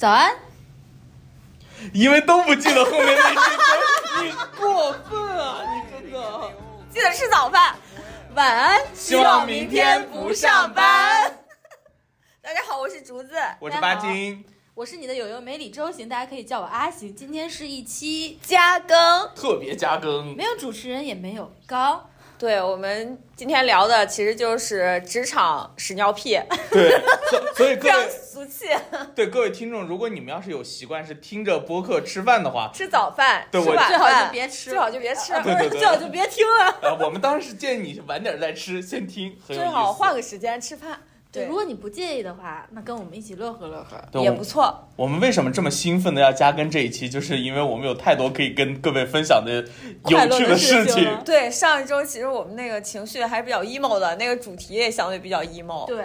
早安，因为都不记得后面那句歌，你过分啊！你真的。记得吃早饭。晚安，希望明天不上班。大家好，我是竹子，我是巴金，我是你的友友梅里周行，大家可以叫我阿行。今天是一期加更，特别加更，没有主持人，也没有高。对我们今天聊的其实就是职场屎尿屁，对，所以各非常位俗气。对各位听众，如果你们要是有习惯是听着播客吃饭的话，吃早饭，对我吃晚最好饭就别吃最好就别吃，对对对最好就别听了。呃，我们当时建议你晚点再吃，先听，最。好换个时间吃饭，对，如果你不介意的话，那跟我们一起乐呵乐呵。对也不错。我们为什么这么兴奋的要加更这一期，就是因为我们有太多可以跟各位分享的快乐的有趣的事情。事情了对，上一周其实我们那个情绪还是比较 emo 的，那个主题也相对比较 emo。对，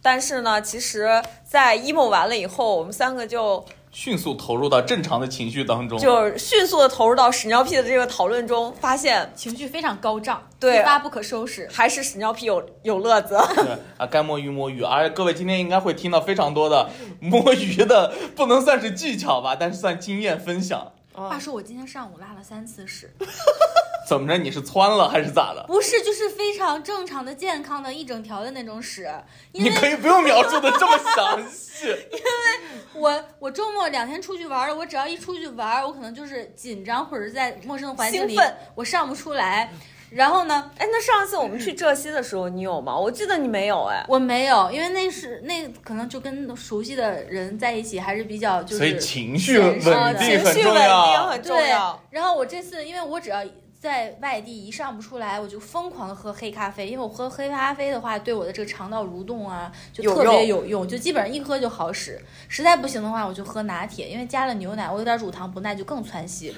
但是呢，其实，在 emo 完了以后，我们三个就迅速投入到正常的情绪当中。就是迅速的投入到屎尿屁的这个讨论中，发现情绪非常高涨，对一发不可收拾。还是屎尿屁有有乐子。对啊，该摸鱼摸鱼，而且各位今天应该会听到非常多的摸鱼的，不能算是技巧吧，但是算经验分享。话说我今天上午拉了三次屎，怎么着？你是窜了还是咋的？不是，就是非常正常的、健康的一整条的那种屎。你可以不用描述的这么详细。因为我我周末两天出去玩了，我只要一出去玩，我可能就是紧张或者是在陌生的环境里，我上不出来。然后呢，哎，那上次我们去浙西的时候，你有吗？我记得你没有哎。我没有，因为那是那可能就跟熟悉的人在一起还是比较就是所以情绪稳定很情绪稳定重要。很重对要。。然后我这次，因为我只要在外地一上不出来，我就疯狂的喝黑咖啡，因为我喝黑咖啡的话，对我的这个肠道蠕动啊，就特别有用，就基本上一喝就好使。实在不行的话，我就喝拿铁，因为加了牛奶，我有点乳糖不耐，就更窜稀。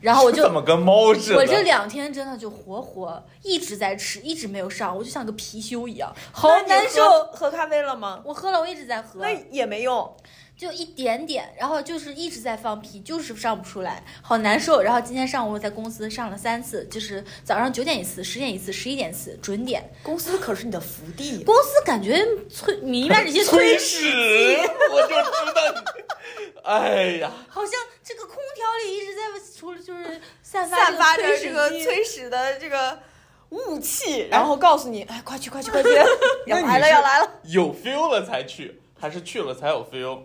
然后我就怎么跟猫似的？我这两天真的就活活一直在吃，一直没有上，我就像个貔貅一样，好难受。喝喝咖啡了吗？我喝了，我一直在喝。那也没用。就一点点，然后就是一直在放屁，就是上不出来，好难受。然后今天上午我在公司上了三次，就是早上九点一次，十点一次，十一点一次，准点。公司可是你的福地。公司感觉催弥漫着一些催屎，屎，我就知道你。哎呀，好像这个空调里一直在除了就是散发散发着这这个个催屎的这个雾气，然后告诉你，哎，快去快去快去，要来了要来了。有 feel 了才去，还是去了才有 feel？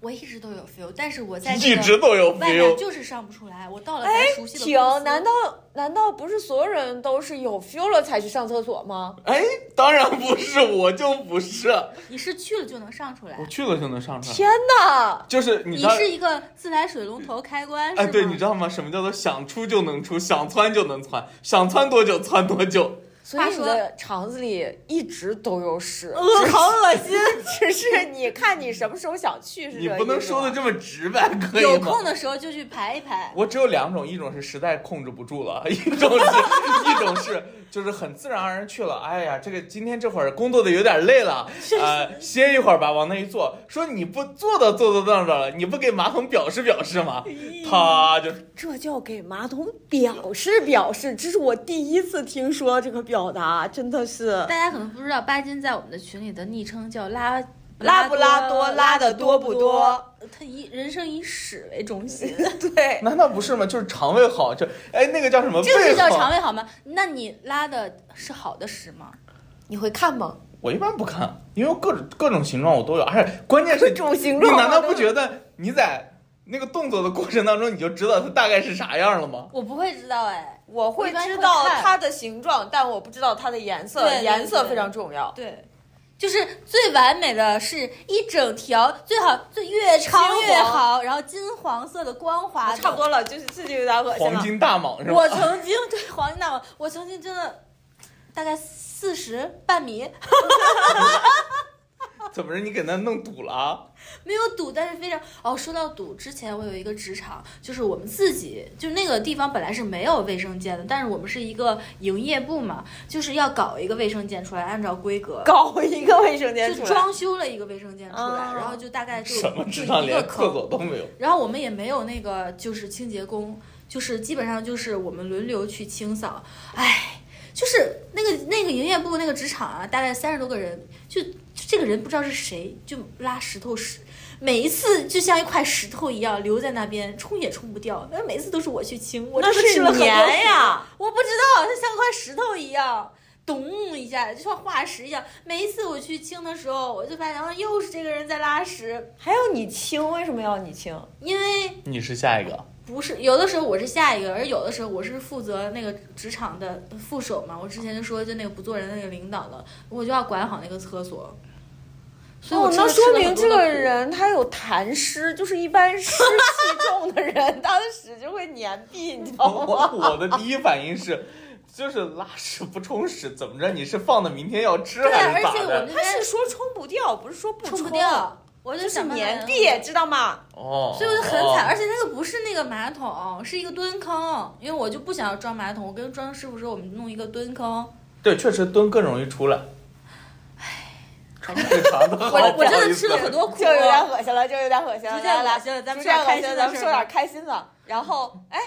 我一直都有 feel，但是我在这一直都有外面 feel。就是上不出来。我到了哎咱熟，悉的停公司，，难道难道不是所有人都是有 feel 了才去上厕所吗？哎，当然不是，我就不是，你是去了就能上出来我？去了就能上出来。天哪！就是你，你是一个自来水龙头开关，哎，对，你知道吗？什么叫做想出就能出，想窜就能窜，想窜多久窜多久。所以你的肠子里一直都有屎，呃，好恶心。只是你看你什么时候想去是这个你不能说的这么直白，可以有？空的时候就去排一排。我只有两种，一种是实在控制不住了，一种是，一种是就是很自然而然去了。哎呀，这个今天这会儿工作的有点累了，呃，歇一会儿吧，往那一坐。说你不坐到坐到那儿了，你不给马桶表示表示吗？他就这叫给马桶表示表示，这是我第一次听说这个表达，真的是大家可能不知道，巴金在我们的群里的昵称叫拉拉不拉多，拉的多不多？他以人生以屎为中心，对，难道不是吗？就是肠胃好，就哎那个叫什么？这是叫肠胃好吗？那你拉的是好的屎吗？你会看吗？我一般不看，因为各种各种形状我都有，而且关键是各种形状你难道不觉得你在那个动作的过程当中，你就知道它大概是啥样了吗？我不会知道哎，我会知道它的形状，但我不知道它的颜色，颜色非常重要。对。就是最完美的是一整条，最好最越长越好，然后金黄色的光滑的，差不多了，就是这就有点恶心了。黄金大蟒是吧？我曾经对黄金大蟒，我曾经真的大概四十半米，怎么着？你给那弄堵了啊？没有堵，但是非常哦。说到堵，之前我有一个职场，就是我们自己，就那个地方本来是没有卫生间的，但是我们是一个营业部嘛，就是要搞一个卫生间出来，按照规格。搞一个卫生间出来，就装修了一个卫生间出来，啊然后就大概就什么就职场一个连厕所坑，都没有？然后我们也没有那个就是清洁工，就是基本上就是我们轮流去清扫，唉，就是那个那个营业部那个职场啊，大概三十多个人，就就这个人不知道是谁，就拉石头屎，每一次就像一块石头一样留在那边，冲也冲不掉。那每次都是我去清，我那真的吃了很多是黏呀。我不知道，它像块石头一样，咚一下，就像化石一样。每一次我去清的时候，我就发现，啊，又是这个人在拉屎，还要你清，为什么要你清？因为你是下一个，不是有的时候我是下一个，而有的时候我是负责那个职场的副手嘛。我之前就说，就那个不做人的那个领导了，我就要管好那个厕所。所以我哦，那说明这个人他有痰湿，就是一般湿气重的人，他的屎就会粘闭，你知道吗？我的第一反应是，就是拉屎不冲屎，怎么着？你是放的明天要吃对，还是咋而且我？他是说冲不掉，不是说不冲不掉，我就就是想办法黏闭，知道吗？哦，所以我就很哦惨，而且那个不是那个马桶，是一个蹲坑，因为我就不想要装马桶，我跟装师傅说我们弄一个蹲坑，对，确实蹲更容易出来。我我真的吃了很多苦就，有点恶心了，就有点恶心了。来来咱们说点开心咱们说点开心的。然后，哎，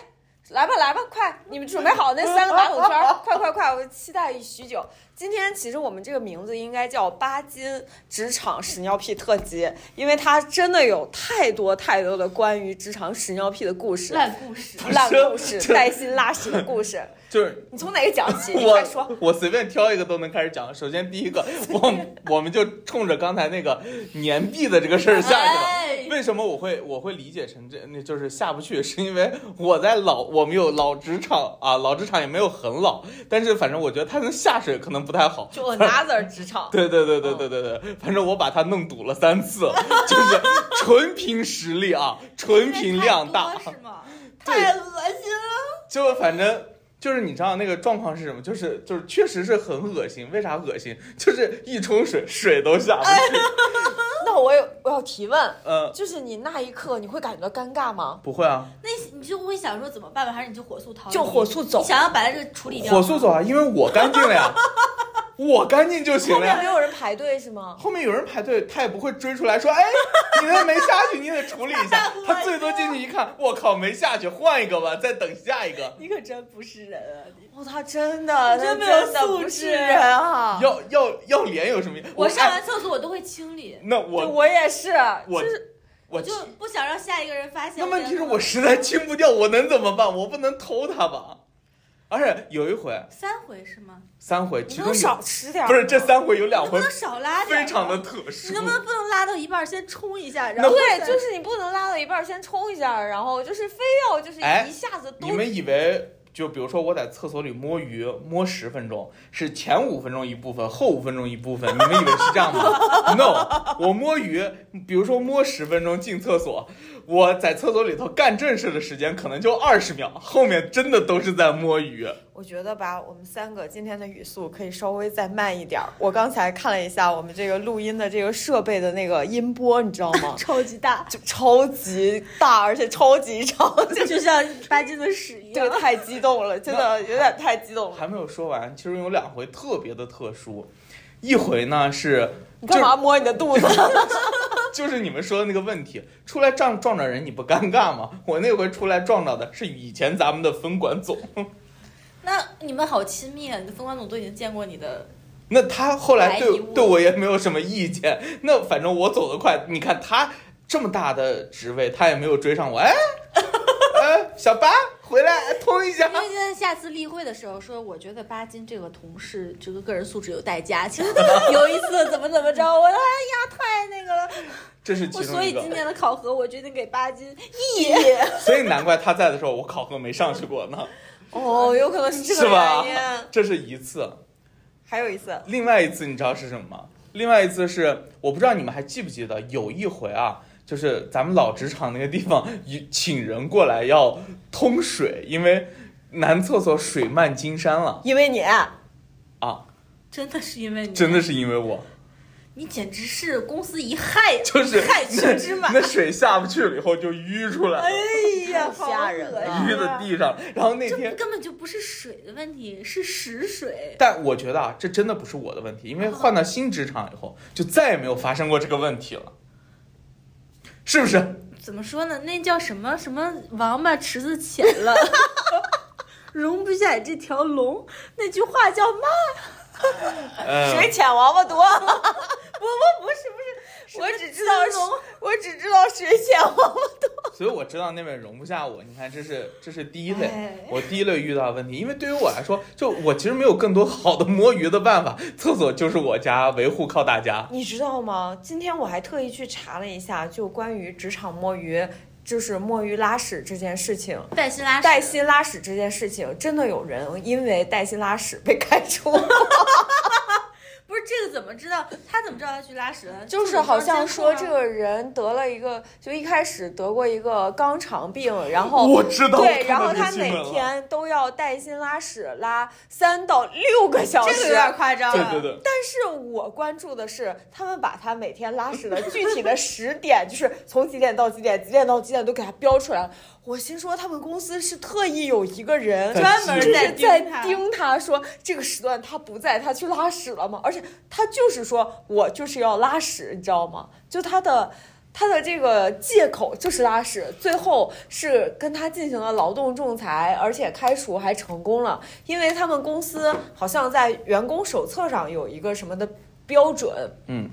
来吧来吧，快，你们准备好那三个马桶圈，快快快！我期待许久。今天其实我们这个名字应该叫巴金职场屎尿屁特辑，因为它真的有太多太多的关于职场屎尿屁的故事、烂故事。烂故事、带薪拉屎的故事。就是你从哪个讲起？我我随便挑一个都能开始讲。首先第一个，我我们就冲着刚才那个年币的这个事儿下去了。哎为什么我会我会理解成这那就是下不去？是因为我在老我们有老职场啊，老职场也没有很老，但是反正我觉得他能下水可能不太好。就 another 职场。对对对对对对对，反正我把它弄堵了三次，就是纯凭实力啊，纯凭量大。是吗？太恶心了。就反正就是你知道那个状况是什么？就是就是确实是很恶心。为啥恶心？就是一冲水，水都下不去。那我有我要提问，嗯、就是你那一刻你会感觉到尴尬吗？不会啊，那你就会想说怎么办吧，还是你就火速逃离？就火速走你想要把这个处理掉。火速走。啊，因为我干净了呀，我干净就行了呀后面没。有人排队是吗？后面有人排队，他也不会追出来说：“哎，你那没下去，你得处理一下。”他最多进去一看，我靠，没下去，换一个吧，再等下一个。你可真不是人啊！你哦，他真的，真没他有素质的不是人啊！要要要脸有什么用？我上哎完厕所我都会清理，那我我也是，我就是我我就不想让下一个人发现。那问题是我实在清不掉，我能怎么办？我不能偷他吧？而且有一回三回是吗？三回，其中有你能少吃点儿不是这三回有两回能不能少拉点儿？非常的特殊你能不能不能拉到一半儿先冲一下，然后对，就是你不能拉到一半儿先冲一下，然后就是非要就是哎一下子都你们以为就比如说我在厕所里摸鱼摸十分钟，是前五分钟一部分，后五分钟一部分，你们以为是这样吗？No，我摸鱼，比如说摸十分钟进厕所，我在厕所里头干正事的时间可能就二十秒，后面真的都是在摸鱼。我觉得吧，我们三个今天的语速可以稍微再慢一点儿。我刚才看了一下我们这个录音的这个设备的那个音波，你知道吗？超级大，就 超级大，而且超级长，就就像巴金的屎一样。这个太激动了，真的有点太激动了。还没有说完，其中有两回特别的特殊，一回呢是你干嘛摸你的肚子？就是你们说的那个问题，出来撞撞着人你不尴尬吗？我那回出来撞着的是以前咱们的分管总，那你们好亲密啊！你的分管总都已经见过你的，那他后来对对我也没有什么意见，那反正我走得快，你看他这么大的职位，他也没有追上我，哎，哎，小八回来通一下因。为今天下次例会的时候说，我觉得巴金这个同事这个个人素质有待加强。有一次怎么怎么着，我说哎呀太那个了，这是我其中一个所以今，年的考核我决定给巴金一。所以难怪他在的时候我考核没上去过呢，哦，有可能是这个原因。这是一次。还有一次，另外一次你知道是什么吗？另外一次是我不知道你们还记不记得，有一回啊，就是咱们老职场那个地方，有请人过来要通水，因为男厕所水漫金山了因为你啊，真的是因为你，真的是因为我，你简直是公司一害，就是害群之马。那水下不去了以后就淤出来了，哎呀，好吓人淤在地上。然后那这天，根本就不是水的问题，是屎水。但我觉得啊，这真的不是我的问题，因为换到新职场以后，就再也没有发生过这个问题了，是不是？怎么说呢？那叫什么什么王八池子浅了，容不下这条龙。那句话叫嘛？呃，水浅王八多。不不不是不是，我只知道龙我只知道水浅王八多。所以我知道那边容不下我。你看，这是这是第一类，哎我第一类遇到的问题。因为对于我来说，就我其实没有更多好的摸鱼的办法，厕所就是我家，维护靠大家。你知道吗？今天我还特意去查了一下，就关于职场摸鱼，就是摸鱼拉屎这件事情。带薪拉屎，带薪拉屎这件事情，真的有人因为带薪拉屎被开除。不是这个怎么知道？他怎么知道他去拉屎了？就是好像说这个。人得了一个，就一开始得过一个肛肠病，然后我知道，对，然后他每天都要带薪拉屎，拉三到六个小时。这个有点夸张了。对对对，但是我关注的是，他们把他每天拉屎的具体的时点，就是从几点到几点，几点到几点都给他标出来了。我心说，他们公司是特意有一个人专门在就是在盯他盯他说这个时段他不在，他去拉屎了吗？而且他就是说我就是要拉屎，你知道吗？就他的。他的这个借口就是拉屎，最后是跟他进行了劳动仲裁，而且开除还成功了，因为他们公司好像在员工手册上有一个什么的标准，嗯，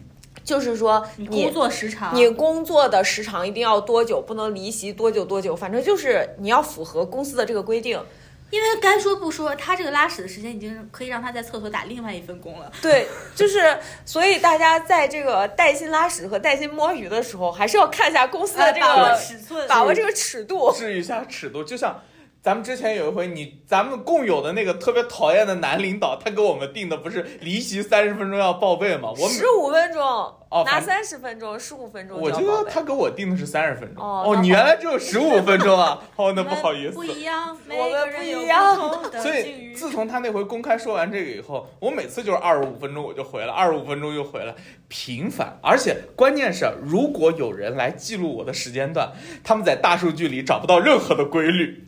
就是说你你工作时长，你工作的时长一定要多久，不能离席多久多久，反正就是你要符合公司的这个规定。因为该说不说，他这个拉屎的时间已经可以让他在厕所打另外一份工了。对，就是 所以大家在这个带薪拉屎和带薪摸鱼的时候，还是要看一下公司的这把握个尺寸，把握这个尺度。治一下尺度，就像。咱们之前有一回，你咱们共有的那个特别讨厌的男领导，他给我们定的不是离席三十分钟要报备吗？我每十五分钟，哦，拿三十分钟，十五分钟我就报备。觉得他给我定的是三十分钟。哦哦，你原来只有十五分钟啊？哦，那不好意思不。一样，每我们不个人有一样的 所。以自从他那回公开说完这个以后，我每次就是二十五分钟我就回来，二十五分钟又回来，频繁。而且关键是，如果有人来记录我的时间段，他们在大数据里找不到任何的规律。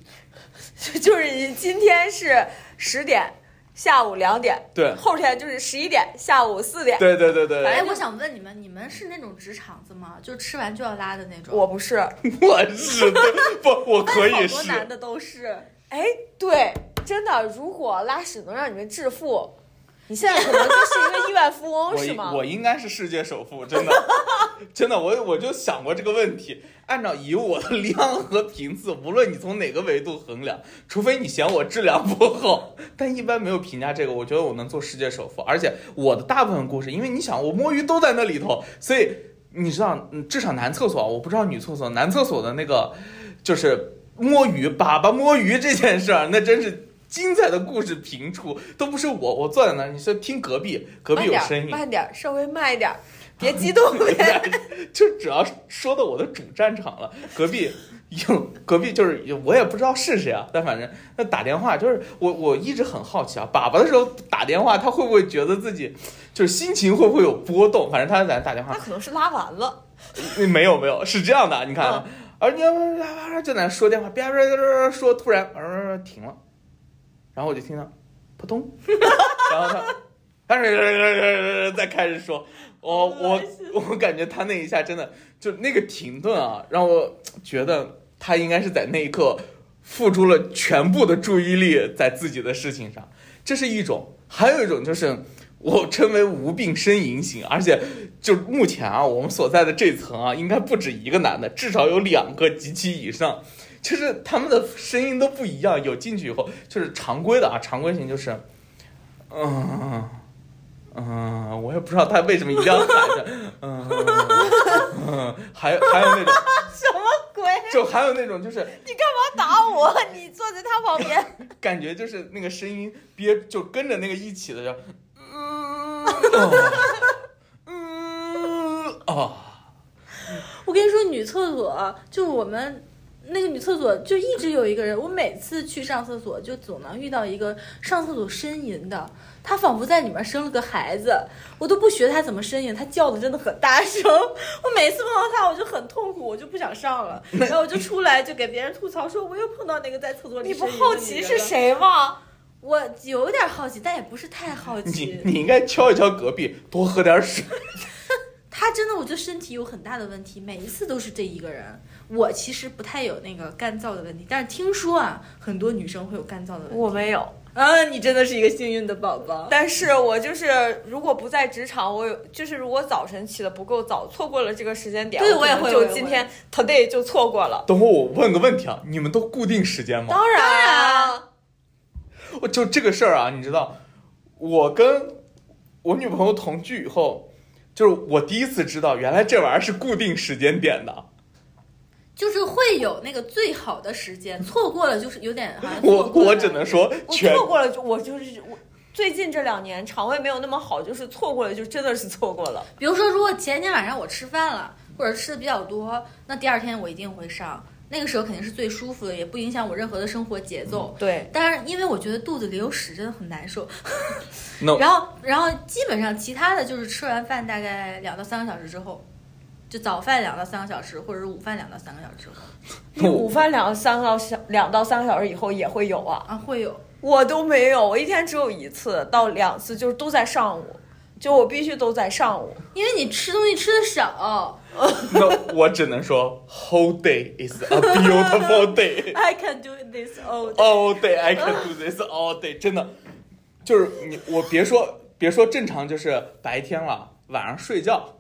就是你今天是十点，下午两点，对，后天就是十一点，下午四点。对对对对哎，我想问你们，你们是那种直肠子吗？就吃完就要拉的那种？我不是，我是对不，我 可以是好多是。男的都是。哎，对，真的，如果拉屎能让你们致富，你现在可能就是一个亿万富翁，是吗？我应该是世界首富，真的，真的，我我就想过这个问题。按照以我的量和频次，无论你从哪个维度衡量，除非你嫌我质量不好，但一般没有评价这个。我觉得我能做世界首富，而且我的大部分故事，因为你想，我摸鱼都在那里头，所以你知道，嗯至少男厕所，我不知道女厕所，男厕所的那个就是摸鱼粑粑摸鱼这件事儿，那真是。精彩的故事频出，都不是我，我坐在那儿，你说听隔壁，隔壁有声音，慢点儿，稍微慢一点儿，别激动。别就主要说到我的主战场了，隔壁有隔壁就是我也不知道是谁啊，但反正那打电话就是我我一直很好奇啊，粑粑的时候打电话，他会不会觉得自己就是心情会不会有波动？反正他在那打电话。他，可能是拉完了，没有没有是这样的，你看。啊，而你就在那说电话，叭叭叭说，突然呃停了，然后我就听到扑通，然后他。但是再开始说，我我我感觉他那一下真的就那个停顿啊，让我觉得他应该是在那一刻付出了全部的注意力在自己的事情上，这是一种，还有一种就是我称为无病呻吟型，而且就目前啊，我们所在的这层啊，应该不止一个男的，至少有两个及其以上，就是他们的声音都不一样，有进去以后就是常规的啊，常规型就是，嗯。嗯，我也不知道他为什么一定要喊着，嗯，嗯还有还有那种，什么鬼？就还有那种就是你干嘛打我？你坐在他旁边。感觉就是那个声音憋，就跟着那个一起的，就，嗯，嗯，哦，我跟你说，女厕所就我们那个女厕所就一直有一个人，我每次去上厕所就总能遇到一个上厕所呻吟的，他仿佛在里面生了个孩子，我都不学他怎么呻吟，他叫的真的很大声，我每次碰到他我就很痛苦，我就不想上了，然后我就出来就给别人吐槽说，我又碰到那个在厕所里你不好奇是？谁吗？我有点好奇，但也不是太好你奇。你应该敲一敲隔壁，多喝点水。他真的，我觉得身体有很大的问题，每一次都是这一个人。我其实不太有那个干燥的问题，但是听说啊，很多女生会有干燥的问题。我没有，啊，你真的是一个幸运的宝宝。但是我就是如果不在职场，我有就是如果早晨起的不够早，错过了这个时间点，对我也会我也会就今天 today 就错过了。等会儿我问个问题啊，你们都固定时间吗？当然啊，我就这个事儿啊，你知道，我跟我女朋友同居以后，就是我第一次知道，原来这玩意儿是固定时间点的。就是会有那个最好的时间，错过了就是有点好像我错过了我只能说我错过了就我就是我。最近这两年肠胃没有那么好，就是错过了，就真的是错过了。比如说，如果前一天晚上我吃饭了，或者吃的比较多，那第二天我一定会上。那个时候肯定是最舒服的，也不影响我任何的生活节奏。对，但是因为我觉得肚子里有屎真的很难受，那然后然后基本上其他的就是吃完饭大概两到三个小时之后，就早饭两到三个小时，或者是午饭两到三个小时后 你午饭两三个小两到三个小时以后也会有啊，啊会有。我都没有，我一天只有一次到两次，就是都在上午，就我必须都在上午。因为你吃东西吃的少 那我只能说，whole day is a beautiful day。I can do this all day。All day I can do this all day，真的，就是你我别说别说正常，就是白天了，晚上睡觉，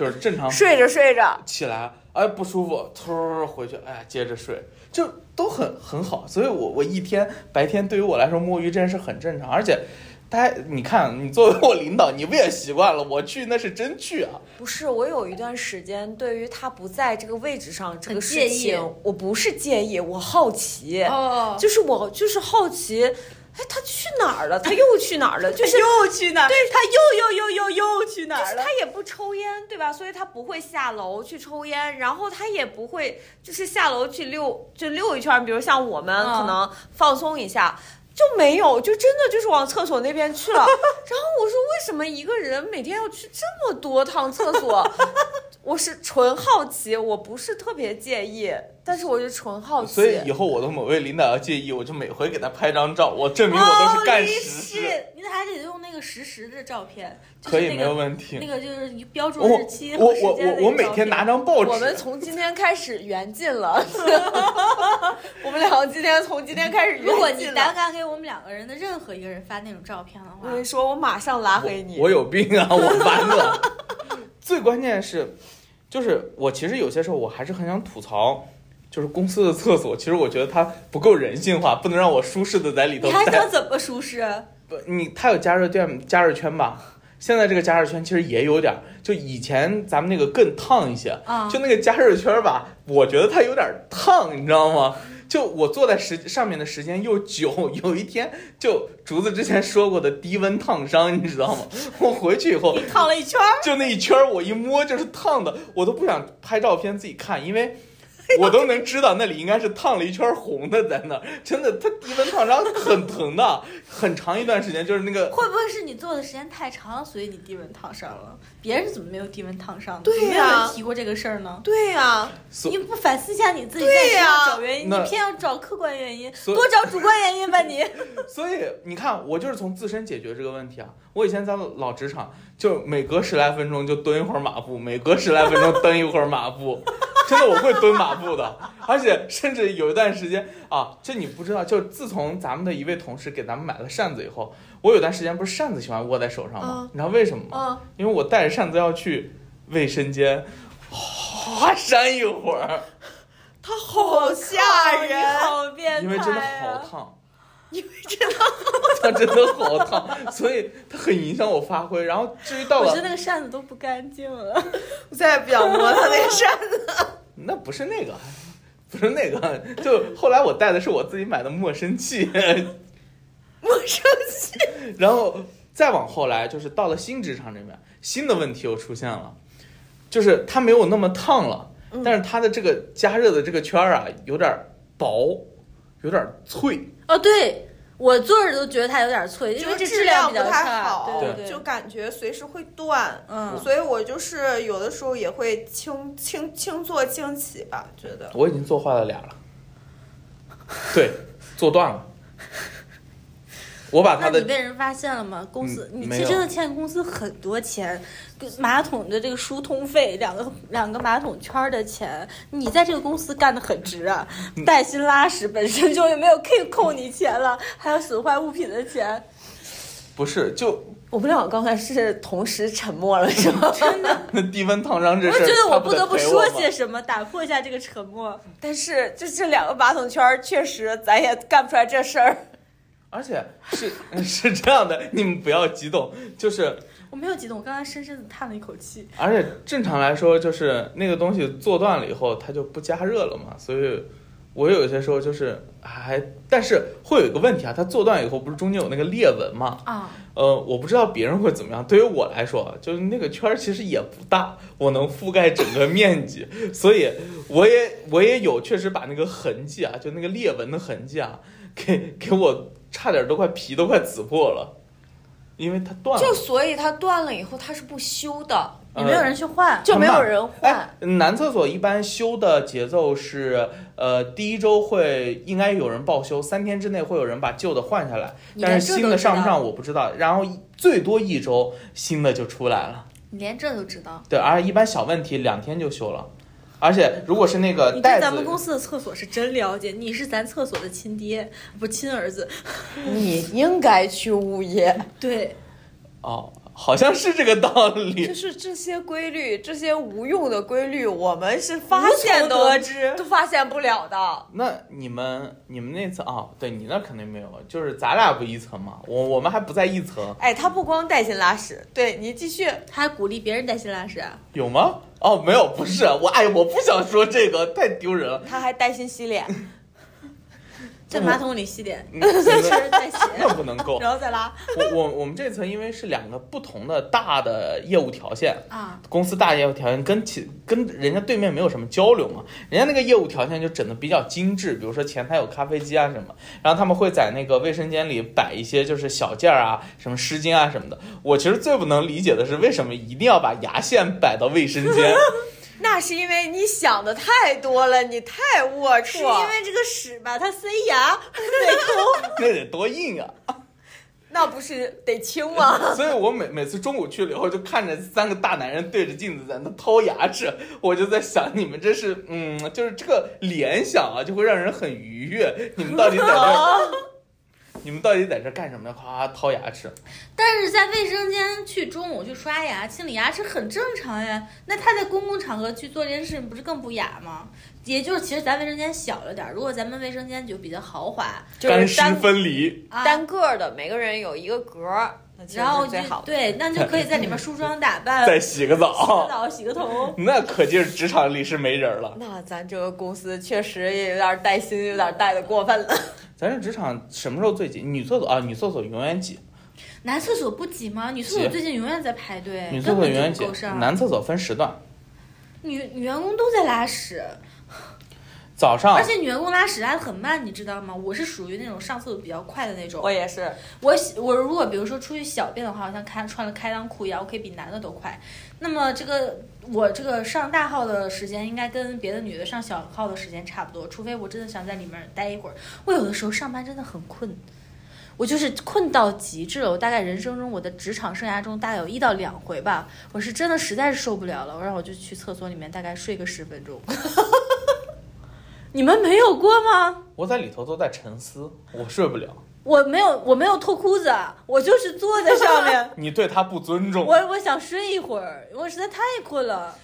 就是正常睡着睡着，起来，哎不舒服，突儿回去，哎接着睡，就都很很好。所以我我一天白天对于我来说摸鱼这件事很正常，而且大家你看，你作为我领导，你不也习惯了？我去那是真去啊。不是我有一段时间对于他不在这个位置上这个事情，我不是介意，我好奇，哦，就是我就是好奇，哎，他去哪儿了？他又去哪儿了？就是又去哪儿？对，他又又又又又去哪儿了就是他？也不抽烟，对吧？所以他不会下楼去抽烟，然后他也不会就是下楼去溜，就溜一圈。比如像我们嗯可能放松一下。就没有，就真的就是往厕所那边去了。然后我说，为什么一个人每天要去这么多趟厕所？我是纯好奇，我不是特别介意，但是我就纯好奇。所以以后我的某位领导要介意，我就每回给他拍张照，我证明我都是干实事，是，你还得用那个实时的照片，就是可以没有那个问题。那个就是标注日期我我和时间的我我每天拿张报纸，我们从今天开始缘尽了。我们两个今天从今天开始缘尽了。如果你胆敢给我们两个人的任何一个人发那种照片的话我，跟你说，我马上拉黑你。我我有病啊！我完了。最关键是，就是我其实有些时候我还是很想吐槽，就是公司的厕所，其实我觉得它不够人性化，不能让我舒适的在里头你还。想怎么舒适？不，你它有加热垫、加热圈吧？现在这个加热圈其实也有点儿，就以前咱们那个更烫一些，啊就那个加热圈吧，我觉得它有点儿烫，你知道吗？就我坐在时上面的时间又久，有一天就竹子之前说过的低温烫伤，你知道吗？我回去以后你烫了一圈，就那一圈儿，我一摸就是烫的，我都不想拍照片自己看，因为我都能知道那里应该是烫了一圈红的在那儿，真的，它低温烫伤很疼的，很长一段时间就是那个。会不会是你做的时间太长，所以你低温烫伤了？别人怎么没有低温烫伤的？对呀没有人提过这个事儿呢。对呀、所你不反思一下你自己，对呀找原因，你偏要找客观原因，多找主观原因吧你。所以你看，我就是从自身解决这个问题啊。我以前在老职场，就每隔十来分钟就蹲一会儿马步，每隔十来分钟蹲一会儿马步，真的我会蹲马步的。而且甚至有一段时间啊，这你不知道，就自从咱们的一位同事给咱们买了扇子以后，我有段时间不是扇子喜欢握在手上吗？嗯你知道为什么吗？嗯，因为我带着扇子要去卫生间，哗扇一会儿，它好吓人。好变态、啊！因为真的好烫。因为真的，它真的好烫，所以它很影响我发挥。然后至于到了我觉得那个扇子都不干净了。我再也不想摸它那个扇子。那不是那个，不是那个，就后来我带的是我自己买的陌生器，陌生器。然后再往后来就是到了新职场这边，新的问题又出现了，就是它没有那么烫了，嗯但是它的这个加热的这个圈儿啊有点薄，有点脆。哦，对我坐着都觉得它有点脆，因为这质量不太。好，对对就感觉随时会断。嗯所以我就是有的时候也会轻轻轻坐轻起吧，觉得。我已经坐坏了俩了，对，坐断了。我把他的那你被人发现了吗？公司，你其实真的欠公司很多钱，马桶的这个疏通费，两个两个马桶圈儿的钱，你在这个公司干的很值啊。嗯 带薪拉屎本身就没有可以扣你钱了，还有损坏物品的钱，不是就我们俩刚才是同时沉默了，是吗？真的 那低温烫伤这我事我，觉得我不得不说些什么，打破一下这个沉默。但是就这两个马桶圈儿，确实咱也干不出来这事儿。而且是 是这样的，你们不要激动，就是我没有激动，我刚才深深的叹了一口气。而且正常来说，就是那个东西做断了以后，它就不加热了嘛，所以我有些时候就是还，但是会有一个问题啊，它做断以后不是中间有那个裂纹嘛？啊，呃，我不知道别人会怎么样，对于我来说，就是那个圈儿其实也不大，我能覆盖整个面积，所以我也我也有确实把那个痕迹啊，就那个裂纹的痕迹啊，给给我差点都快皮都快紫破了，因为它断了。就所以它断了以后，它是不修的，也没有人去换。就没有人换。哎，男厕所一般修的节奏是，呃，第一周会应该有人报修，三天之内会有人把旧的换下来，但是新的上不上我不知道。然后最多一周新的就出来了，你连这都知道？对，而一般小问题两天就修了，而且如果是那个你对咱们，公司的厕所是真了解，你是咱厕所的亲爹，不亲儿子。你应该去物业。对，哦，好像是这个道理就。是这些规律，这些无用的规律，我们是发现得知都发现不了的。那你们你们那次啊、对你那肯定没有，就是咱俩不一层嘛，我我们还不在一层，哎，他不光带薪拉屎，对你继续。他还鼓励别人带薪拉屎啊。有吗？哦，没有，不是我，哎，我不想说这个，太丢人了。他还带薪洗脸，在马桶里洗脸，嗯 先吃再洗，那不能够。然后再拉 我我我们这层因为是两个不同的大的业务条线，啊。公司大业务条线跟其跟人家对面没有什么交流嘛，人家那个业务条线就整的比较精致，比如说前台有咖啡机啊什么，然后他们会在那个卫生间里摆一些就是小件儿啊，什么湿巾啊什么的。我其实最不能理解的是为什么一定要把牙线摆到卫生间。那是因为你想的太多了，你太龌龊。是因为这个屎吧，它塞牙，得抠。那得多硬啊！那不是得清吗？所以我每每次中午去了以后，就看着三个大男人对着镜子在那掏牙齿，我就在想，你们这是嗯，就是这个联想啊，就会让人很愉悦。你们到底在这儿？你们到底在这儿干什么呀？夸掏牙齿，但是在卫生间去中午去刷牙、清理牙齿很正常呀。那他在公共场合去做这件事情，不是更不雅吗？也就是其实咱卫生间小了点儿，如果咱们卫生间就比较豪华干湿就是单分离。啊，单个儿的，每个人有一个格儿，然后。对，那就可以在里面梳妆打扮，再洗个澡洗个澡，澡、洗个头。那可劲儿职场里是没人了。那咱这个公司确实也有点带薪，有点带的过分了。咱这职场什么时候最挤？女厕所啊，女厕所永远挤，男厕所不挤吗？女厕所最近永远在排队，女厕所永远挤。男厕所分时段，女女员工都在拉屎，早上而且女员工拉屎拉的很慢，你知道吗？我是属于那种上厕所比较快的那种。我也是，我喜我如果比如说出去小便的话，好像开穿了开裆裤一样，我可以比男的都快。那么这个我这个上大号的时间应该跟别的女的上小号的时间差不多，除非我真的想在里面待一会儿。我有的时候上班真的很困，我就是困到极致了。我大概人生中我的职场生涯中大概有一到两回吧，我是真的实在是受不了了，我让我就去厕所里面大概睡个十分钟。你们没有过吗？我在里头都在沉思，我睡不了。我没有，我没有脱裤子，我就是坐在上面。你对他不尊重。我我想睡一会儿，我实在太困了。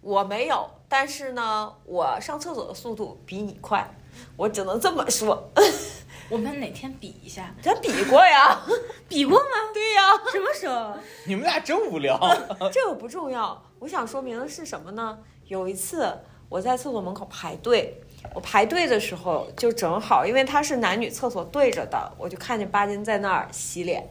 我没有，但是呢，我上厕所的速度比你快，我只能这么说。我们哪天比一下？咱比过呀，比过吗？对呀，什么时候？你们俩真无聊。这个不重要。我想说明的是什么呢？有一次我在厕所门口排队，我排队的时候就正好，因为它是男女厕所对着的，我就看见巴金在那儿洗脸。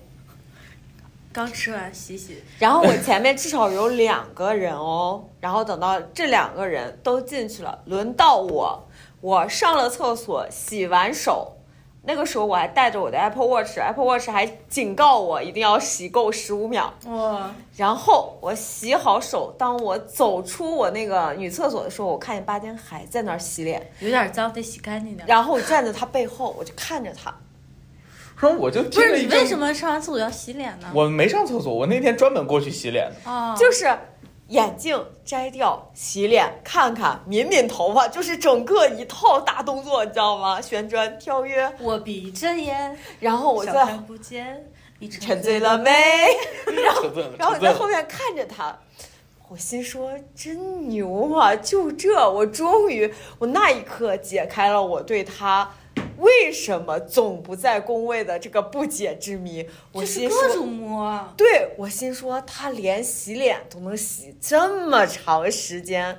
刚吃完洗洗，然后我前面至少有两个人哦，然后等到这两个人都进去了，轮到我，我上了厕所，洗完手，那个时候我还带着我的 Apple Watch，Apple Watch 还警告我一定要洗够十五秒。哇，然后我洗好手，当我走出我那个女厕所的时候，我看见巴金还在那儿洗脸，有点脏，得洗干净点。然后我站在他背后，我就看着他，说我就不是听了一为什么上完厕所要洗脸呢？我没上厕所，我那天专门过去洗脸的。啊，就是眼镜摘掉、洗脸、看看、抿抿头发，就是整个一套大动作，你知道吗？旋转、跳跃，我闭着眼，然后我在看不见，你 沉醉了没？然后扯醉了你在后面看着他，我心说真牛啊！就这，我终于，我那一刻解开了我对他为什么总不在工位的这个不解之谜。我就是心说，各种摸。对我心说，他连洗脸都能洗这么长时间，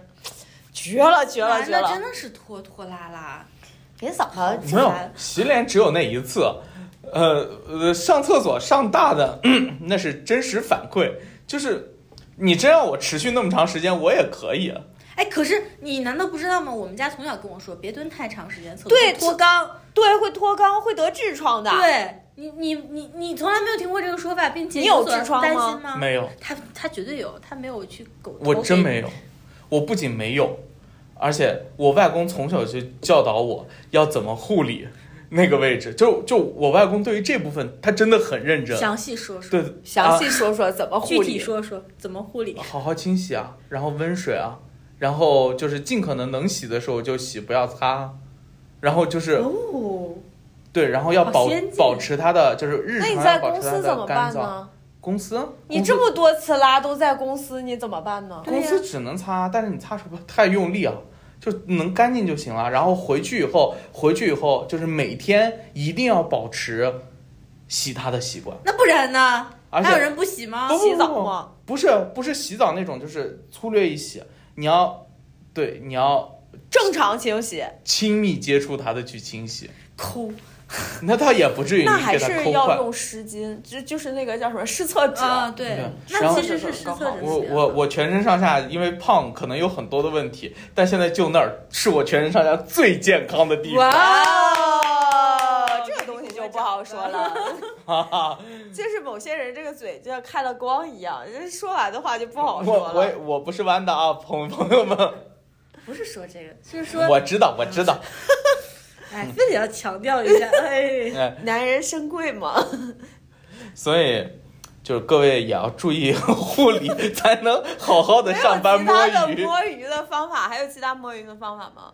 绝了，绝了，绝了真！的是拖拖拉拉，别扫他，没有洗脸只有那一次，呃呃，上厕所上大的、那是真实反馈，就是你真让我持续那么长时间，我也可以。哎，可是你难道不知道吗？我们家从小跟我说，别蹲太长时间厕所，对脱肛。对，会脱肛，会得痔疮的。对你，你，你，你从来没有听过这个说法，并且你有痔疮吗担心吗？没有，他他绝对有，他没有去狗。我真没有。我不仅没有，而且我外公从小就教导我要怎么护理那个位置，就就我外公对于这部分他真的很认真。详细说说，对，详细 说说怎么护理。具体说说怎么护理。好好清洗啊，然后温水啊，然后就是尽可能能洗的时候就洗，不要擦，然后就是、哦，对，然后要保保持它的就是日常那你在要保持它公司怎么的干燥。办呢？公司你这么多次拉都在公司，你怎么办呢？公司只能擦，但是你擦时不太用力啊，就能干净就行了。然后回去以后，回去以后就是每天一定要保持洗它的习惯，那不然呢？而且还有人不洗吗？不洗澡吗？不是不是洗澡那种，就是粗略一洗，你要对你要正常清洗，亲密接触它的去清洗，抠。那倒也不至于那你给它还是抠坏。要用湿巾，就就是那个叫什么湿厕纸。啊，对。对，那然后其实是湿厕纸我我我全身上下因为胖，可能有很多的问题，但现在就那儿是我全身上下最健康的地方。哇哦，不好说了。哈哈，就是某些人这个嘴就像开了光一样，人说完的话就不好说了。我我不是弯的啊，朋朋友们，不是说这个，就是说，我知道我知道，哎，非得要强调一下，哎，哎，男人身贵嘛，所以就是各位也要注意护理，才能好好的上班摸鱼。摸鱼的方法，还有其他摸鱼的方法吗？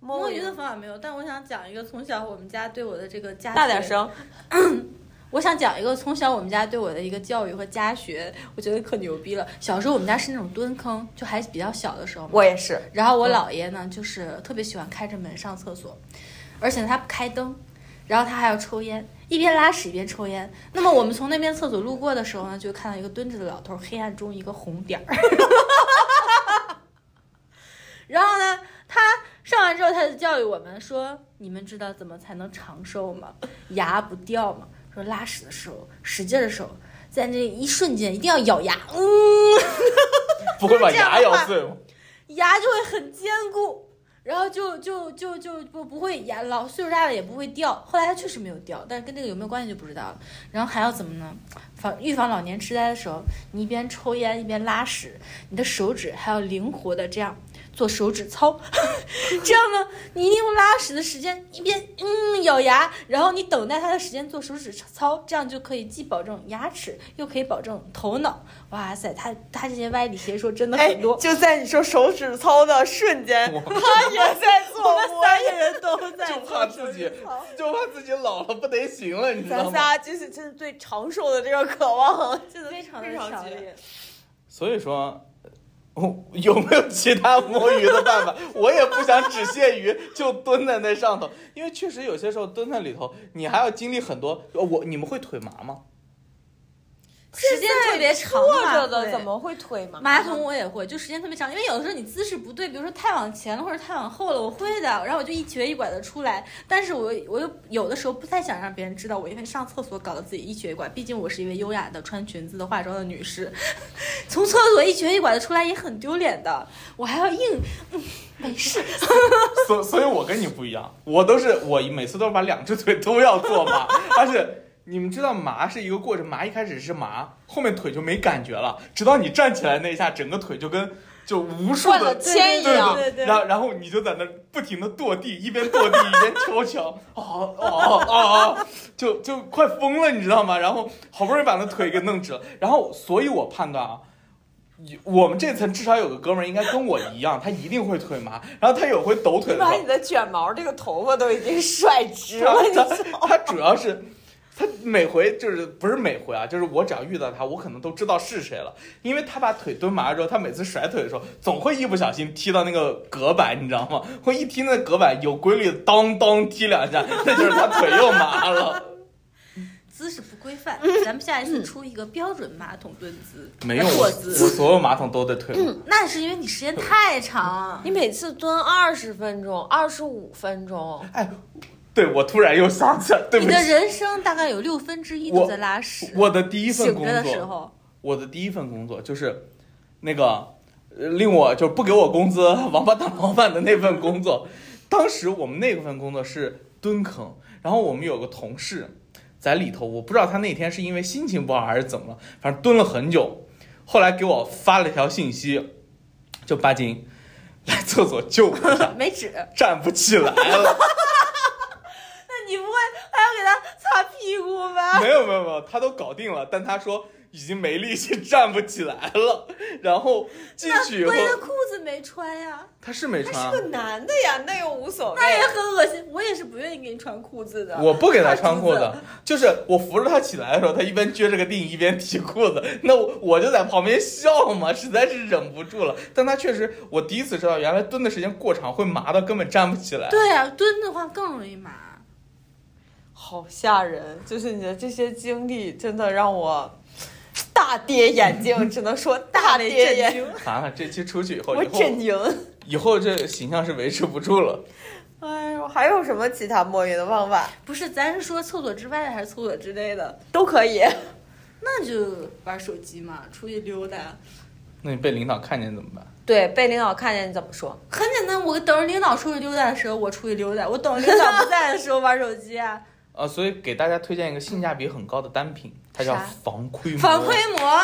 摸鱼的方法没有，但我想讲一个从小我们家对我的这个家大点声。我想讲一个从小我们家对我的一个教育和家学，我觉得可牛逼了。小时候我们家是那种蹲坑，就还比较小的时候。我也是，然后我姥爷呢，就是特别喜欢开着门上厕所，而且呢他不开灯，然后他还要抽烟，一边拉屎一边抽烟。那么我们从那边厕所路过的时候呢，就看到一个蹲着的老头，黑暗中一个红点儿。然后呢，他上完之后，他就教育我们说：“你们知道怎么才能长寿吗？牙不掉吗？说拉屎的时候使劲的时候，在那一瞬间一定要咬牙，嗯，不会把牙咬碎吗？牙就会很坚固，然后就就就就不不会牙老岁数大了也不会掉。后来他确实没有掉，但是跟这个有没有关系就不知道了。然后还要怎么呢？防预防老年痴呆的时候，你一边抽烟一边拉屎，你的手指还要灵活的这样做手指操，这样呢，你利用拉屎的时间一边嗯咬牙，然后你等待他的时间做手指操，这样就可以既保证牙齿，又可以保证头脑。哇塞，他他这些歪理邪说真的哎很多。，就在你说手指操的瞬间，他也在做我们三个人都在做就怕自己就怕自己老了不得行了，你知道吗咱？仨就是真的对长寿的这个渴望，真的非常的非常强烈。所以说，有没有其他摸鱼的办法？我也不想只限于就蹲在那上头，因为确实有些时候蹲在里头，你还要经历很多。我你们会腿麻吗？时间特别长坐嘛着的怎么会腿麻？马桶我也会，就时间特别长，因为有的时候你姿势不对，比如说太往前了或者太往后了，我会的，然后我就一瘸一拐的出来，但是我我又有的时候不太想让别人知道我因为上厕所搞得自己一瘸一拐，毕竟我是一位优雅的穿裙子的化妆的女士，从厕所一瘸一拐的出来也很丢脸的，我还要硬，嗯，没事，所所以，我跟你不一样，我都是我每次都是把两只腿都要做嘛，而且你们知道麻是一个过程，麻一开始是麻，后面腿就没感觉了，直到你站起来那一下，整个腿就跟就无数的。铅一样。对对然后然后你就在那不停的跺地，一边跺地一边敲墙，哦哦哦哦，就就快疯了，你知道吗？然后好不容易把那腿给弄直了，然后所以我判断啊，我们这层至少有个哥们儿应该跟我一样，他一定会腿麻，然后他有回抖腿的时候你把你，的卷毛这个头发都已经甩直了，你知道吗？他他主要是。他每回就是不是每回啊，就是我只要遇到他，我可能都知道是谁了，因为他把腿蹲麻了之后，他每次甩腿的时候，总会一不小心踢到那个隔板，你知道吗？会一踢那隔板，有规律的当当踢两下，那就是他腿又麻了。姿势不规范，咱们下一次出一个标准马桶蹲姿，没有，我我坐姿。所有马桶都得腿嗯。那是因为你时间太长。你每次蹲二十分钟、二十五分钟，哎，对我突然又想起来，对你的，人生大概有六分之一都在拉屎。我的第一份工作，候，我的第一份工作就是那个呃令我就不给我工资、王八蛋老板的那份工作。当时我们那份工作是蹲坑，然后我们有个同事在里头，我不知道他那天是因为心情不好还是怎么了，反正蹲了很久。后来给我发了一条信息，就巴金来厕所救我一下，没纸。站不起来了。那你不会还要给他擦屁股吗？没有没有没有，他都搞定了，但他说已经没力气站不起来了。然后进去以后关，键裤子没穿呀，他是没穿啊他是，个男的呀，那又无所谓。那也很恶心。我也是不愿意给你穿裤子的。我不给他穿裤子子，就是我扶着他起来的时候，他一边撅着个腚 一边提裤子，那我我就在旁边笑嘛，实在是忍不住了。但他确实，我第一次知道原来蹲的时间过长会麻到根本站不起来。对呀、蹲的话更容易麻。好吓人！就是你的这些经历，真的让我大跌眼镜，只能说大跌眼，震惊。完了，这期出去以后，我震惊。以后这形象是维持不住了。哎呦，还有什么其他摸鱼的方法？不是，咱是说厕所之外的还是厕所之内的？都可以。那就玩手机嘛，出去溜达。那你被领导看见怎么办？对，被领导看见你怎么说？很简单，我等着领导出去溜达的时候，我出去溜达；我等领导不在的时候玩手机啊。呃，所以给大家推荐一个性价比很高的单品，它叫防窥膜。防窥膜，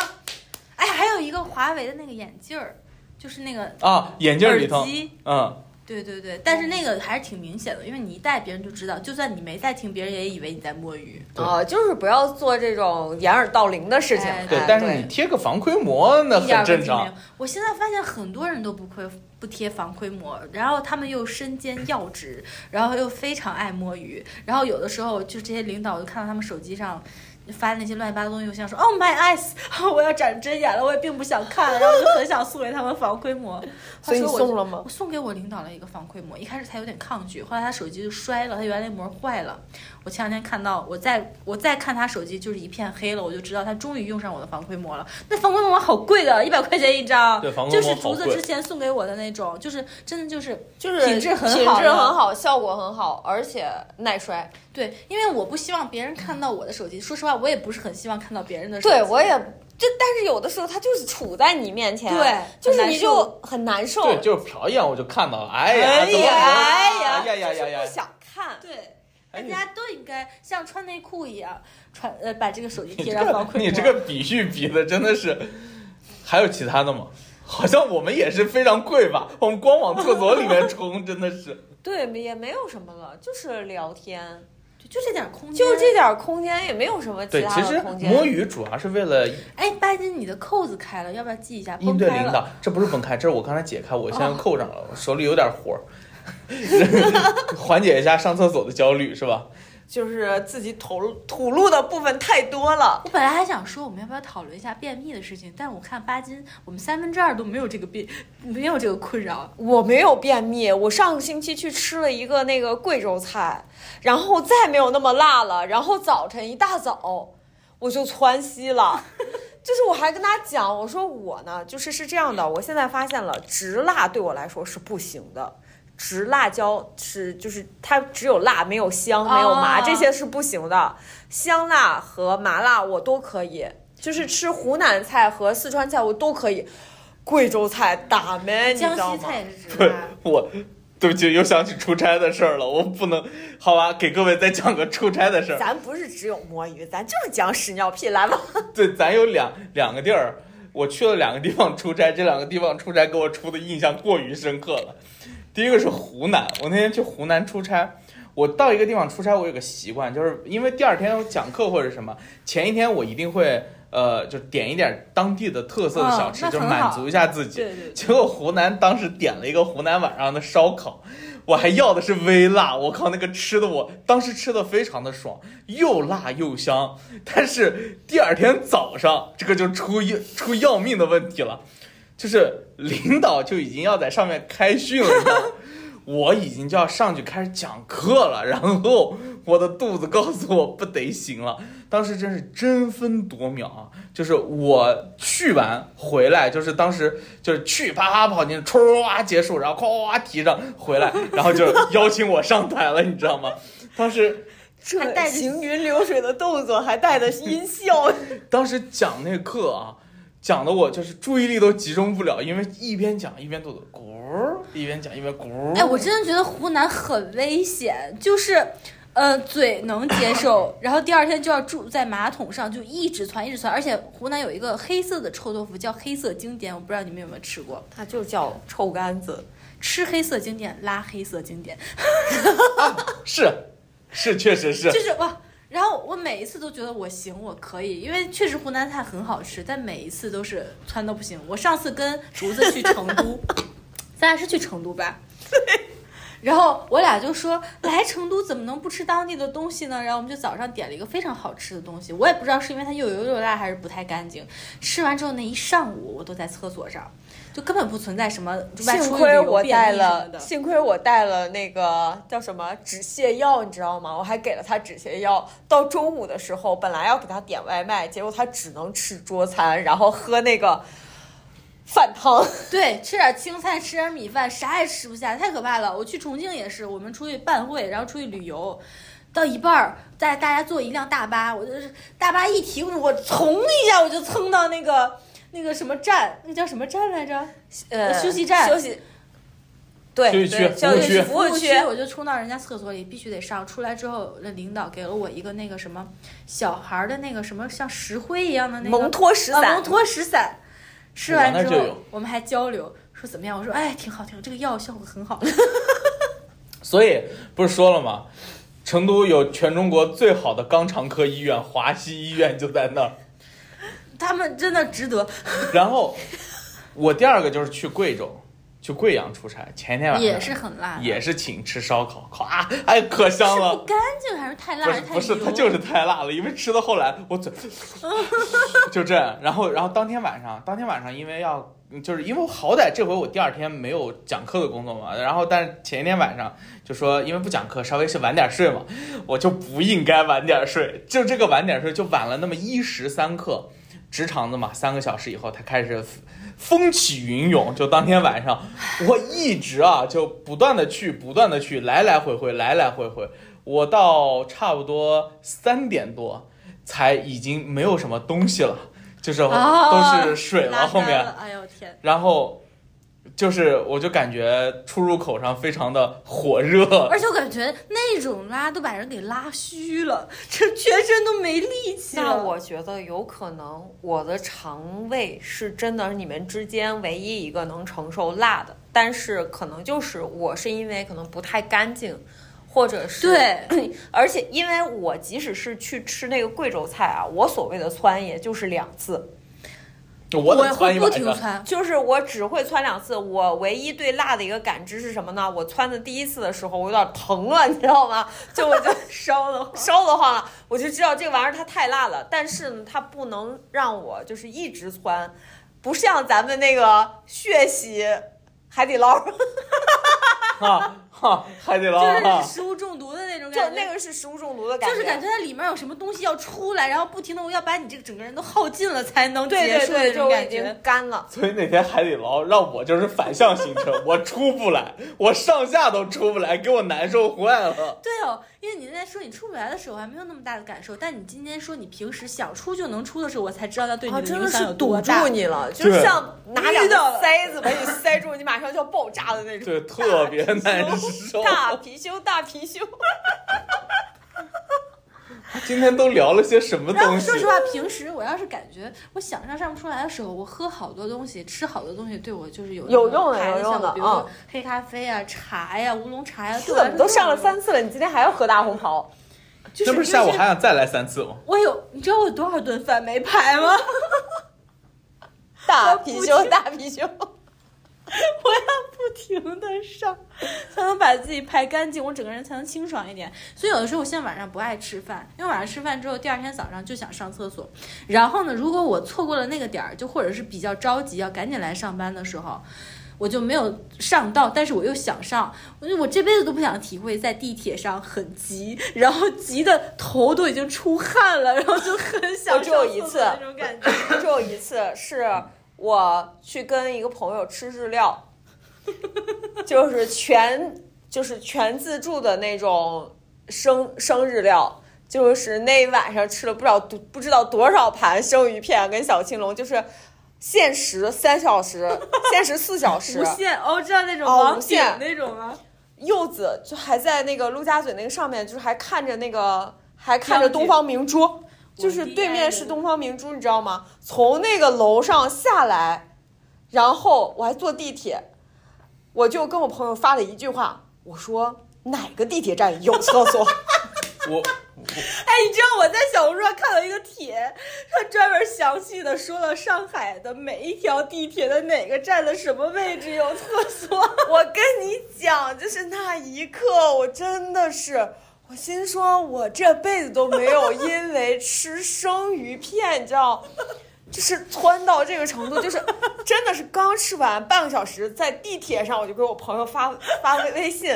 哎，还有一个华为的那个眼镜儿，就是那个啊，眼镜里头耳，机。嗯，对对对，但是那个还是挺明显的，因为你一戴，别人就知道，就算你没戴听，别人也以为你在摸鱼。对啊、就是不要做这种掩耳盗铃的事情。哎对，哎但是你贴个防窥膜那很正常。我现在发现很多人都不窥不贴防窥膜，然后他们又身兼要职，然后又非常爱摸鱼，然后有的时候就这些领导，就看到他们手机上。发那些乱七八糟东西，我想说，Oh my eyes，我要长针眼了，我也并不想看，然后就很想送给他们防窥膜。所以你话说我送了吗我？送给我领导了一个防窥膜，一开始他有点抗拒，后来他手机就摔了，他原来膜坏了。我前两天看到，我再我再看他手机就是一片黑了，我就知道他终于用上我的防窥膜了。那防窥膜好贵的，一百块钱一张，对防窥就是竹子之前送给我的那种，就是真的就是就是品质很好品质很好，效果很好，而且耐摔。对，因为我不希望别人看到我的手机，说实话，我也不是很希望看到别人的手机。对我也就，但是有的时候他就是处在你面前，对就是你就很难受。对，就是瞟一眼我就看到了，哎呀，哎呀，哎哎呀，呀呀呀呀不！想看。对，大家都应该像穿内裤一样穿呃把这个手机贴上防窥膜。你这个比喻比的真的是，还有其他的吗？好像我们也是非常贵吧，我们光往厕所里面冲，真的是。对，也没有什么了，就是聊天，就就这点空间，就这。点空间，也没有什么其对，他其实的空间。摸鱼主要是为了哎，巴金，你的扣子开了，要不要系一下？应崩开了。对领导，这不是崩开，这是我刚才解开，我现在哦扣上了，我手里有点活儿，缓解一下上厕所的焦虑，是吧？就是自己吐露吐露的部分太多了。我本来还想说我们要不要讨论一下便秘的事情，但是我看巴金，我们三分之二都没有这个便，没有这个困扰。我没有便秘，我上个星期去吃了一个那个贵州菜，然后再没有那么辣了，然后早晨一大早我就窜稀了。就是我还跟他讲，我说我呢，就是是这样的，我现在发现了，直辣对我来说是不行的。直辣椒是就是它只有辣没有香没有麻、哦这些是不行的，香辣和麻辣我都可以，就是吃湖南菜和四川菜我都可以，贵州菜打没你知江道吗？西菜也是直对辣。我，对不起，又想起出差的事儿了，我不能，好吧，给各位再讲个出差的事儿。咱不是只有摸鱼，咱就是讲屎尿屁，来吧。对，咱有两两个地儿，我去了两个地方出差，这两个地方出差给我出的印象过于深刻了。第一个是湖南，我那天去湖南出差，我到一个地方出差，我有个习惯，就是因为第二天有讲课或者什么，前一天我一定会呃，就点一点当地的特色的小吃，就满足一下自己。对对对，结果湖南当时点了一个湖南晚上的烧烤，我还要的是微辣，我靠，那个吃的我当时吃的非常的爽，又辣又香。但是第二天早上，这个就出一出要命的问题了，就是领导就已经要在上面开训了，你知道吗？我已经就要上去开始讲课了，然后我的肚子告诉我不得行了。当时真是争分夺秒啊！就是我去完回来，就是当时就是去啪啪跑进去，唰结束，然后咵提上回来，然后就邀请我上台了，你知道吗？当时这还带着行云流水的动作，还带着音效，当时讲那课啊，讲的我就是注意力都集中不了，因为一边讲一边肚子咕儿，一边讲一边咕儿。哎，我真的觉得湖南很危险，就是。呃，嘴能接受，然后第二天就要住在马桶上，就一直窜，一直窜。而且湖南有一个黑色的臭豆腐叫黑色经典，我不知道你们有没有吃过。它就叫臭干子。吃黑色经典，拉黑色经典，是是，确实是。就是哇。然后我每一次都觉得我行，我可以，因为确实湖南菜很好吃，但每一次都是窜到不行。我上次跟竹子去成都，咱俩是去成都吧？然后我俩就说来成都怎么能不吃当地的东西呢？然后我们就早上点了一个非常好吃的东西，我也不知道是因为它又油又辣还是不太干净。吃完之后那一上午我都在厕所上，就根本不存在什么外幸出亏我带带了，幸亏我带了那个叫什么止泻药，你知道吗？我还给了他止泻药。到中午的时候，本来要给他点外卖，结果他只能吃桌餐，然后喝那个饭汤。对，吃点青菜，吃点米饭，啥也吃不下，太可怕了。我去重庆也是，我们出去办会，然后出去旅游，到一半儿，带大家坐一辆大巴，我就是大巴一停，我噌一下我就蹭到那个那个什么站，那叫什么站来着？呃休息站休息。对休息区对，休息服务区服务区。我就冲到人家厕所里，必须得上。出来之后，那领导给了我一个那个什么小孩儿的那个什么像石灰一样的那个蒙脱石散啊蒙脱石散。吃完之后我们还交流说怎么样？我说哎，挺好，挺好，这个药效果很好。所以不是说了吗？成都有全中国最好的肛肠科医院，华西医院就在那儿。他们真的值得，然后我第二个就是去贵州，去贵阳出差，前一天晚上。也是很辣，也是请吃烧烤，咵，哎，可香了。干净还是太辣不还太是不是，油？它就是太辣了，因为吃到后来我嘴。就这样，然后然后当天晚上，当天晚上因为要就是因为我好歹这回我第二天没有讲课的工作嘛，然后但是前一天晚上就说因为不讲课，稍微是晚点睡嘛，我就不应该晚点睡，就这个晚点睡就晚了那么一时三刻，直肠子嘛，三个小时以后它开始风起云涌，就当天晚上我一直啊就不断的去，不断的去，来来回回，来来回回。我到差不多三点多才已经没有什么东西了，就是哦都是水了后面，哎呦天！然后就是我就感觉出入口上非常的火热，而且我感觉那种拉都把人给拉虚了，这全身都没力气。那我觉得有可能我的肠胃是真的你们之间唯一一个能承受辣的，但是可能就是我是因为可能不太干净，或者是对，而且因为我即使是去吃那个贵州菜啊，我所谓的窜也就是两次，我得窜会不一晚上。停窜，就是我只会窜两次。我唯一对辣的一个感知是什么呢？我窜的第一次的时候，我有点疼了，你知道吗？就我就 烧的。烧得慌了，我就知道这个玩意儿它太辣了，但是呢，它不能让我就是一直窜，不像咱们那个血洗海底捞，哈 哈，海底捞就是，食物中毒的那种感觉，那个是食物中毒的感觉，就是感觉它里面有什么东西要出来，然后不停的要把你这个整个人都耗尽了才能对结束的对对，就我已那种感觉经。干了。所以那天海底捞让我就是反向行程，我出不来，我上下都出不来，给我难受坏了。对哦，因为你那说你出不来的时候还没有那么大的感受，但你今天说你平时想出就能出的时候，我才知道它对你的的影响有是堵住多大。你了，就像拿两个塞子把你塞住，你马上就要爆炸的那种。对，特别 难受。大貔貅，大貔貅。今天都聊了些什么东西说？实话，平时我要是感觉我想象上不出来的时候，我喝好多东西，吃好多东西，对我就是有有用的排有用的比如说嗯黑咖啡啊、茶呀、乌龙茶呀，这对我来说怎么都上了三次了？你今天还要喝大红袍？就是这不是下午还想再来三次吗？我有，你知道我有多少顿饭没排吗？大貔貅，大貔貅。我要不停的上，才能把自己排干净，我整个人才能清爽一点。所以有的时候我现在晚上不爱吃饭，因为晚上吃饭之后，第二天早上就想上厕所。然后呢，如果我错过了那个点儿，就或者是比较着急要赶紧来上班的时候。我就没有上到，但是我又想上，我就我这辈子都不想体会在地铁上很急，然后急的头都已经出汗了，然后就很想我只有上厕所一次那种感觉。只有一次是我去跟一个朋友吃日料，就是全就是全自助的那种生生日料，就是那一晚上吃了不知道多不知道多少盘生鱼片跟小青龙，就是限时三小时，限时四小时无。限哦，知道那种无限那种吗？柚子就还在那个陆家嘴那个上面，就是还看着那个，还看着东方明珠，就是对面是东方明珠，你知道吗？从那个楼上下来，然后我还坐地铁，我就跟我朋友发了一句话，我说哪个地铁站有厕所？我哎，你知道我在小红书上看到一个帖，他专门详细的说了上海的每一条地铁的哪个站的什么位置有厕所。我跟你讲，就是那一刻，我真的是，我心说，我这辈子都没有因为吃生鱼片，你知道，就是窜到这个程度，就是 真的是刚吃完半个小时，在地铁上我就给我朋友发发微微信。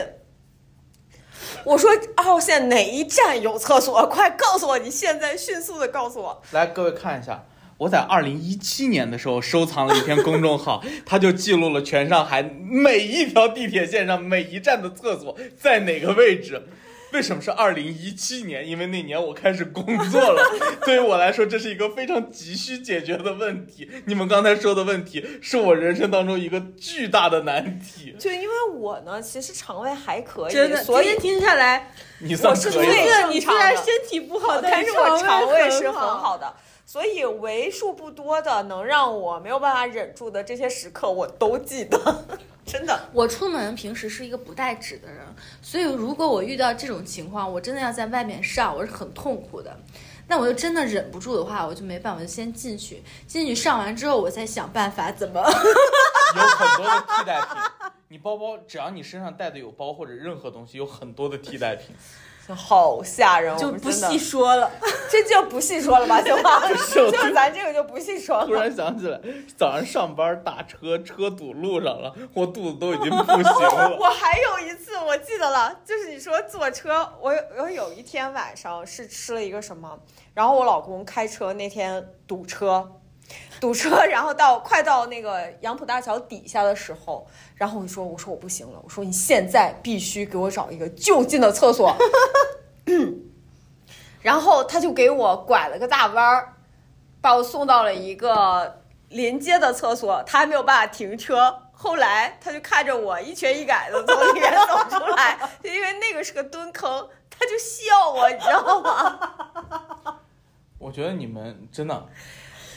我说二号线哪一站有厕所？快告诉我！你现在迅速的告诉我。来，各位看一下，我在二零一七年的时候收藏了一篇公众号，它就记录了全上海每一条地铁线上每一站的厕所在哪个位置。为什么是二零一七年？因为那年我开始工作了，对于我来说，这是一个非常急需解决的问题。你们刚才说的问题，是我人生当中一个巨大的难题。就因为我呢，其实肠胃还可以，真的，今所以天听下来，你算我是可以最了。对你虽然身体不好，但是是我肠胃胃是很。好的，所以为数不多的能让我没有办法忍住的这些时刻，我都记得，真的。我出门平时是一个不带纸的人，所以如果我遇到这种情况，我真的要在外面上，我是很痛苦的。那我就真的忍不住的话，我就没办法，我就先进去，进去上完之后，我再想办法怎么。有很多的替代品。你包包，只要你身上带的有包或者任何东西，有很多的替代品。好吓人，就不细说了。这就不细说了吧，行吗？就咱这个就不细说了突。然想起来，早上上班打车，车堵路上了，我肚子都已经不行了。我还有一次我记得了，就是你说坐车，我有我有一天晚上是吃了一个什么，然后我老公开车那天堵车。堵车，然后到快到那个杨浦大桥底下的时候，然后我说：“我说我不行了，我说你现在必须给我找一个就近的厕所。”然后他就给我拐了个大弯儿，把我送到了一个临街的厕所，他还没有办法停车。后来他就看着我一瘸一拐的从里面走出来，就因为那个是个蹲坑，他就笑我，你知道吗？我觉得你们真的，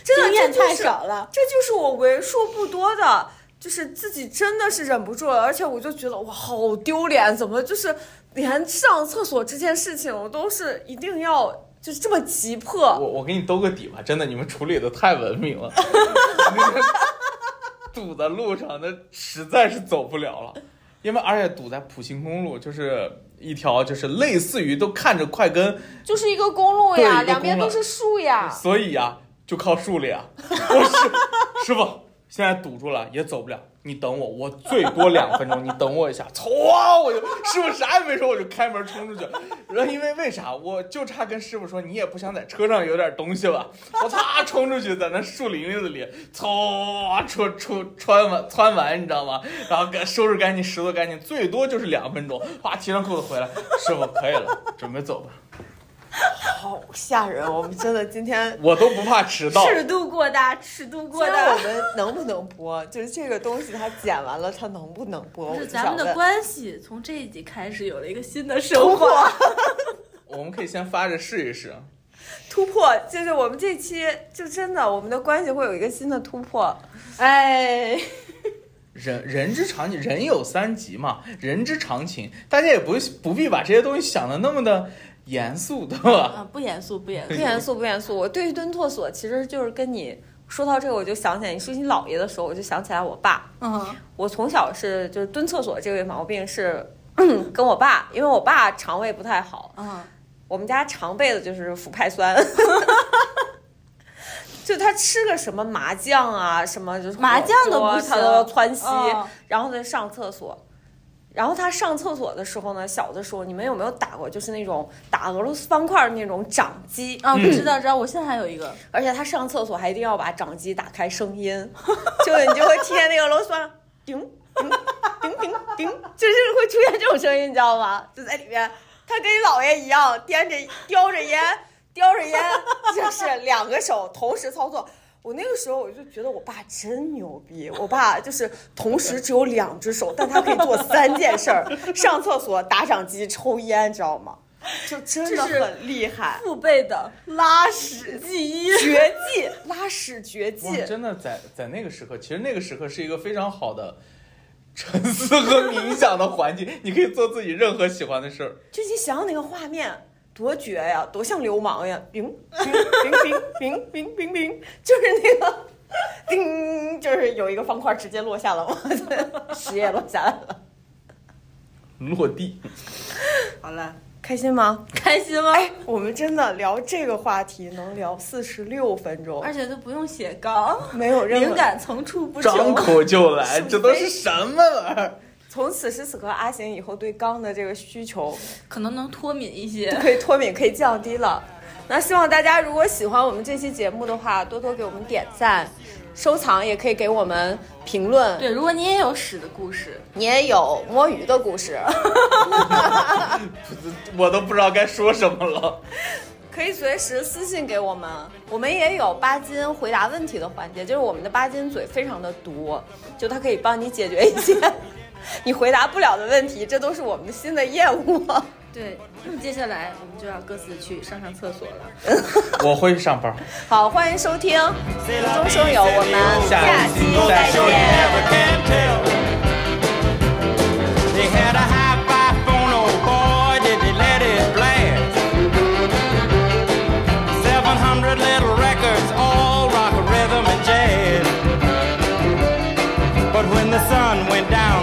真的经验太这就是少了。这就是我为数不多的，就是自己真的是忍不住了，而且我就觉得哇，好丢脸，怎么就是连上厕所这件事情，我都是一定要就是这么急迫。我我给你兜个底吧，真的，你们处理的太文明了。那 个堵在路上，那实在是走不了了，因为而且堵在普兴公路，就是一条就是类似于都看着快跟，就是一个公路呀，两边都是树呀。所以呀、就靠树了呀。我师师傅现在堵住了，也走不了。你等我，我最多两分钟，你等我一下。唰，我就师傅啥也没说，我就开门冲出去。然后因为为啥，我就差跟师傅说，你也不想在车上有点东西吧？我擦冲出去，在那树林子里，唰穿穿穿完穿完，你知道吗？然后给收拾干净，拾掇干净，最多就是两分钟。哗，提上裤子回来，师傅可以了，准备走吧。好吓人！我们真的今天，我都不怕迟到。尺度过大，尺度过大我。们能不能播？就是这个东西它剪完了，它能不能播？我是就咱们的关系从这一集开始有了一个新的升华。我们可以先发着试一试。突破，就是我们这期就真的我们的关系会有一个新的突破。哎，人人之常情，人有三急嘛，人之常情，大家也不不必把这些东西想的那么的严肃，的吧？啊，不严肃，不严肃，不严肃，不严肃。我对于蹲厕所，其实就是跟你说到这个，我就想起来你说你姥爷的时候，我就想起来我爸。嗯，我从小是就是蹲厕所这个毛病是 跟我爸，因为我爸肠胃不太好，嗯，我们家常备的就是腐派酸。就他吃个什么麻酱啊，什么就是麻酱都不行他都要窜稀，嗯然后再上厕所。然后他上厕所的时候呢，小的时候你们有没有打过？就是那种打俄罗斯方块儿那种掌机，啊，嗯不知道，知道，我现在还有一个，而且他上厕所还一定要把掌机打开声音，就你就会听见那个俄罗斯方叮叮叮叮叮，就是会出现这种声音，你知道吗？就在里面，他跟你姥爷一样，掂着叼着烟，叼着烟，就是两个手同时操作。我那个时候我就觉得我爸真牛逼，我爸就是同时只有两只手，但他可以做三件事儿：上厕所、打掌机、抽烟，知道吗？就真的是很厉害。父辈的拉屎记忆。绝 技，拉屎绝技，。真的在在那个时刻，其实那个时刻是一个非常好的沉思和冥想的环境，你可以做自己任何喜欢的事儿。就你想想那个画面，多绝呀，多像流氓呀！冰冰冰冰冰冰冰，就是那个叮，就是有一个方块直接落下了嘛，屎也落下来了。落地，好了，开心吗？开心吗？我们真的聊这个话题能聊四十六分钟，而且都不用写稿，没有任何灵。感层出不穷张。口就来，这都是什么玩意儿？从此时此刻，阿行以后对钢的这个需求可能能脱敏一些。可以脱敏，可以降低了。那希望大家如果喜欢我们这期节目的话，多多给我们点赞、收藏，也可以给我们评论。对，如果你也有屎的故事，你也有摸鱼的故事，我都不知道该说什么了。可以随时私信给我们。我们也有巴金回答问题的环节，就是我们的巴金嘴非常的毒，就它可以帮你解决一些你回答不了的问题，这都是我们的新的业务。对，那么接下来我们就要各自去上上厕所了。我会上班。好，欢迎收听无中生有，我们下下期期再再见见。never can tell. They had a hi-fi phone, oh boy, did they let it blast. 700 little records, all rock, rhythm, and jazz. But when the sun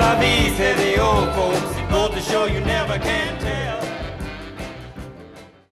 La vie, say the old folks. Goes to show you never can tell.